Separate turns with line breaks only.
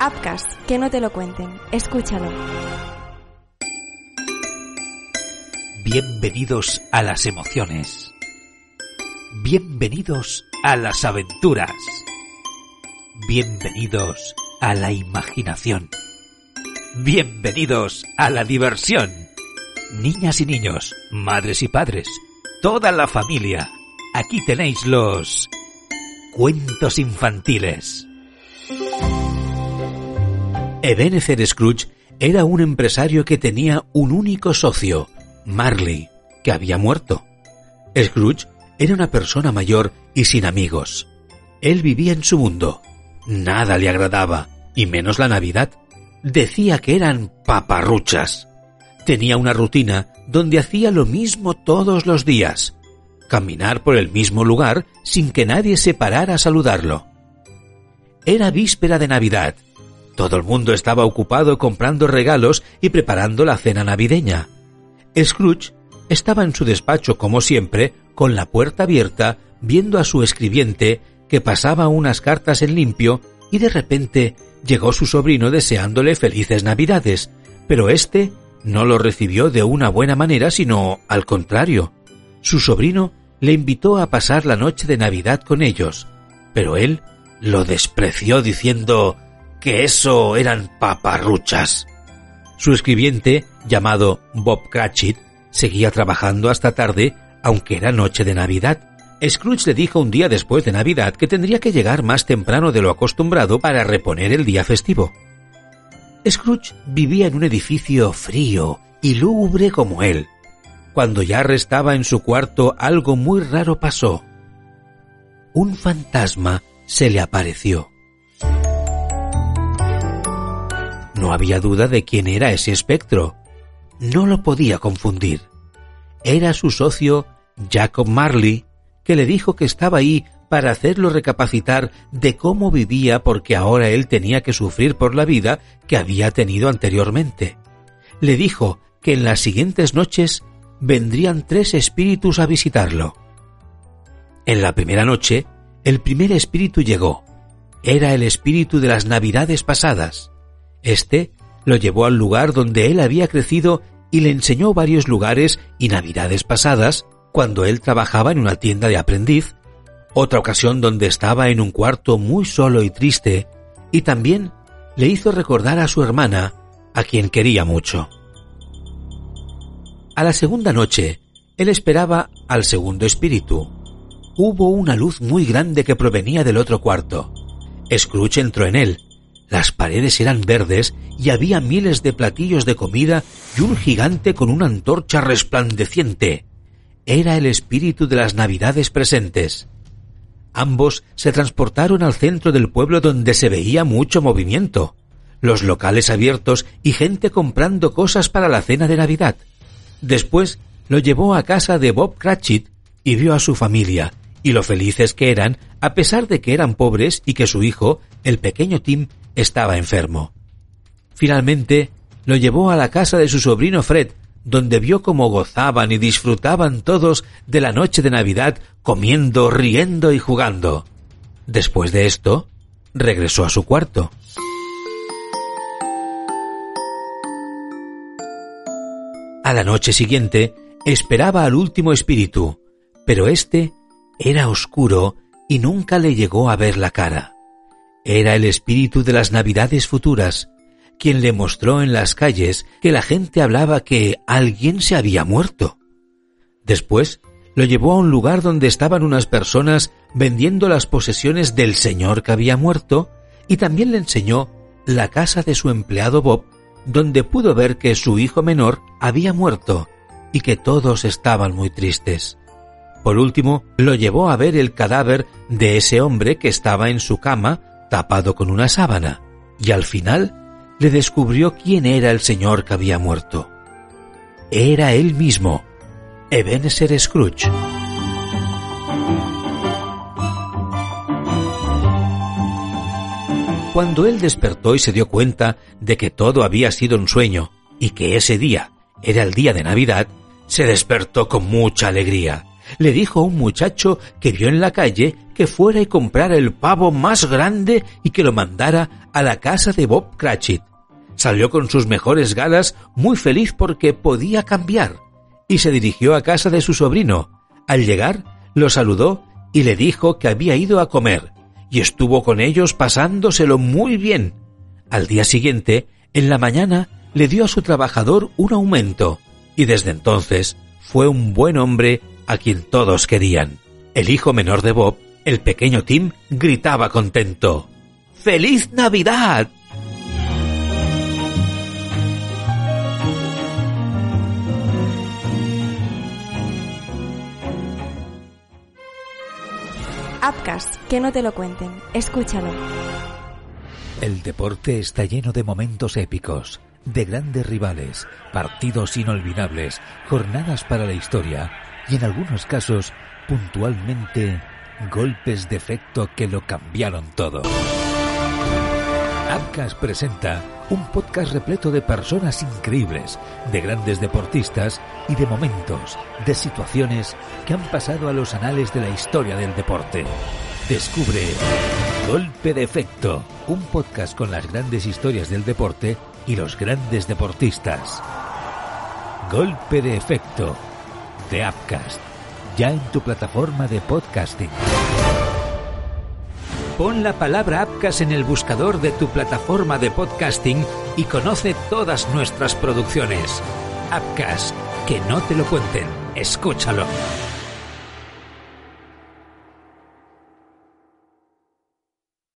Upcast, que no te lo cuenten. Escúchalo.
Bienvenidos a las emociones. Bienvenidos a las aventuras. Bienvenidos a la imaginación. Bienvenidos a la diversión. Niñas y niños, madres y padres, toda la familia. Aquí tenéis los cuentos infantiles. Ebenezer Scrooge era un empresario que tenía un único socio, Marley, que había muerto. Scrooge era una persona mayor y sin amigos. Él vivía en su mundo. Nada le agradaba, y menos la Navidad. Decía que eran paparruchas. Tenía una rutina donde hacía lo mismo todos los días. Caminar por el mismo lugar sin que nadie se parara a saludarlo. Era víspera de Navidad. Todo el mundo estaba ocupado comprando regalos y preparando la cena navideña. Scrooge estaba en su despacho como siempre, con la puerta abierta, viendo a su escribiente que pasaba unas cartas en limpio y de repente llegó su sobrino deseándole felices navidades, pero éste no lo recibió de una buena manera, sino al contrario. Su sobrino le invitó a pasar la noche de Navidad con ellos, pero él lo despreció diciendo que eso eran paparruchas. Su escribiente, llamado Bob Cratchit, seguía trabajando hasta tarde, aunque era noche de Navidad. Scrooge le dijo un día después de Navidad que tendría que llegar más temprano de lo acostumbrado para reponer el día festivo. Scrooge vivía en un edificio frío y lúgubre como él. Cuando ya restaba en su cuarto algo muy raro pasó. Un fantasma se le apareció. No había duda de quién era ese espectro. No lo podía confundir. Era su socio Jacob Marley, que le dijo que estaba ahí para hacerlo recapacitar de cómo vivía porque ahora él tenía que sufrir por la vida que había tenido anteriormente. Le dijo que en las siguientes noches vendrían tres espíritus a visitarlo. En la primera noche, el primer espíritu llegó. Era el espíritu de las navidades pasadas. Este lo llevó al lugar donde él había crecido y le enseñó varios lugares y navidades pasadas cuando él trabajaba en una tienda de aprendiz, otra ocasión donde estaba en un cuarto muy solo y triste, y también le hizo recordar a su hermana, a quien quería mucho. A la segunda noche, él esperaba al segundo espíritu. Hubo una luz muy grande que provenía del otro cuarto. Scrooge entró en él, las paredes eran verdes y había miles de platillos de comida y un gigante con una antorcha resplandeciente. Era el espíritu de las navidades presentes. Ambos se transportaron al centro del pueblo donde se veía mucho movimiento, los locales abiertos y gente comprando cosas para la cena de Navidad. Después lo llevó a casa de Bob Cratchit y vio a su familia y lo felices que eran a pesar de que eran pobres y que su hijo, el pequeño Tim, estaba enfermo. Finalmente, lo llevó a la casa de su sobrino Fred, donde vio cómo gozaban y disfrutaban todos de la noche de Navidad comiendo, riendo y jugando. Después de esto, regresó a su cuarto. A la noche siguiente, esperaba al último espíritu, pero éste era oscuro y nunca le llegó a ver la cara. Era el espíritu de las navidades futuras, quien le mostró en las calles que la gente hablaba que alguien se había muerto. Después lo llevó a un lugar donde estaban unas personas vendiendo las posesiones del señor que había muerto y también le enseñó la casa de su empleado Bob, donde pudo ver que su hijo menor había muerto y que todos estaban muy tristes. Por último, lo llevó a ver el cadáver de ese hombre que estaba en su cama tapado con una sábana, y al final le descubrió quién era el señor que había muerto. Era él mismo, Ebenezer Scrooge. Cuando él despertó y se dio cuenta de que todo había sido un sueño y que ese día era el día de Navidad, se despertó con mucha alegría. Le dijo un muchacho que vio en la calle que fuera y comprara el pavo más grande y que lo mandara a la casa de Bob Cratchit. Salió con sus mejores galas muy feliz porque podía cambiar y se dirigió a casa de su sobrino. Al llegar, lo saludó y le dijo que había ido a comer y estuvo con ellos pasándoselo muy bien. Al día siguiente, en la mañana, le dio a su trabajador un aumento y desde entonces fue un buen hombre a quien todos querían. El hijo menor de Bob, el pequeño Tim, gritaba contento. ¡Feliz Navidad!
Upcast, que no te lo cuenten. Escúchalo.
El deporte está lleno de momentos épicos, de grandes rivales, partidos inolvidables, jornadas para la historia y en algunos casos, puntualmente, golpes de efecto que lo cambiaron todo. Upcast presenta un podcast repleto de personas increíbles, de grandes deportistas y de momentos, de situaciones que han pasado a los anales de la historia del deporte. Descubre Golpe de Efecto, un podcast con las grandes historias del deporte y los grandes deportistas. Golpe de Efecto de Upcast, ya en tu plataforma de podcasting. Pon la palabra Upcast en el buscador de tu plataforma de podcasting y conoce todas nuestras producciones. Upcast, que no te lo cuenten, escúchalo.